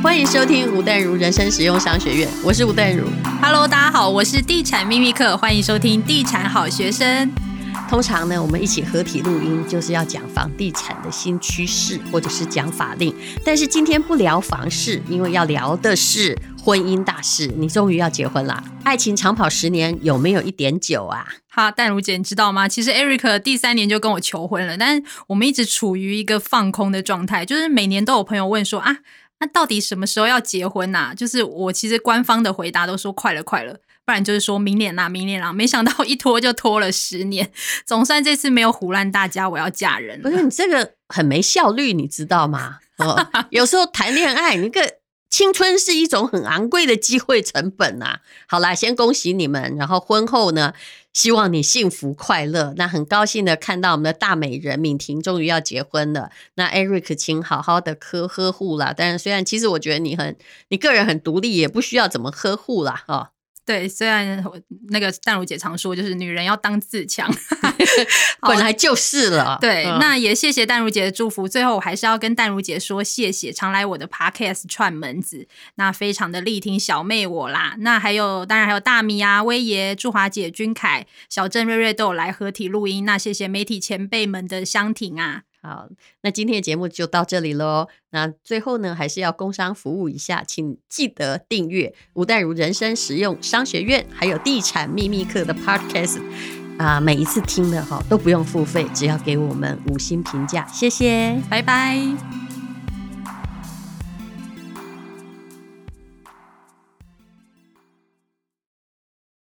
欢迎收听吴淡如人生实用商学院，我是吴淡如。Hello，大家好，我是地产秘密课，欢迎收听地产好学生。通常呢，我们一起合体录音，就是要讲房地产的新趋势，或者是讲法令。但是今天不聊房事，因为要聊的是婚姻大事。你终于要结婚了，爱情长跑十年，有没有一点久啊？哈，淡如姐，你知道吗？其实 Eric 第三年就跟我求婚了，但是我们一直处于一个放空的状态，就是每年都有朋友问说啊，那到底什么时候要结婚呐？就是我其实官方的回答都说快了，快了。不然就是说明年啦，明年啦，没想到一拖就拖了十年，总算这次没有唬烂大家，我要嫁人。不是你这个很没效率，你知道吗？哦，有时候谈恋爱，你个青春是一种很昂贵的机会成本啊。好啦，先恭喜你们，然后婚后呢，希望你幸福快乐。那很高兴的看到我们的大美人敏婷终于要结婚了。那 Eric，请好好的呵呵护啦。但是虽然其实我觉得你很，你个人很独立，也不需要怎么呵护啦，哈。对，虽然那个淡如姐常说，就是女人要当自强，本来就是了。对，嗯、那也谢谢淡如姐的祝福。最后，我还是要跟淡如姐说谢谢，常来我的 podcast 串门子，那非常的力挺小妹我啦。那还有，当然还有大米啊、威爷、祝华姐、君凯、小郑、瑞瑞都有来合体录音。那谢谢媒体前辈们的相挺啊。好，那今天的节目就到这里喽。那最后呢，还是要工商服务一下，请记得订阅吴淡如人生实用商学院，还有地产秘密课的 Podcast 啊，每一次听的哈都不用付费，只要给我们五星评价，谢谢，拜拜。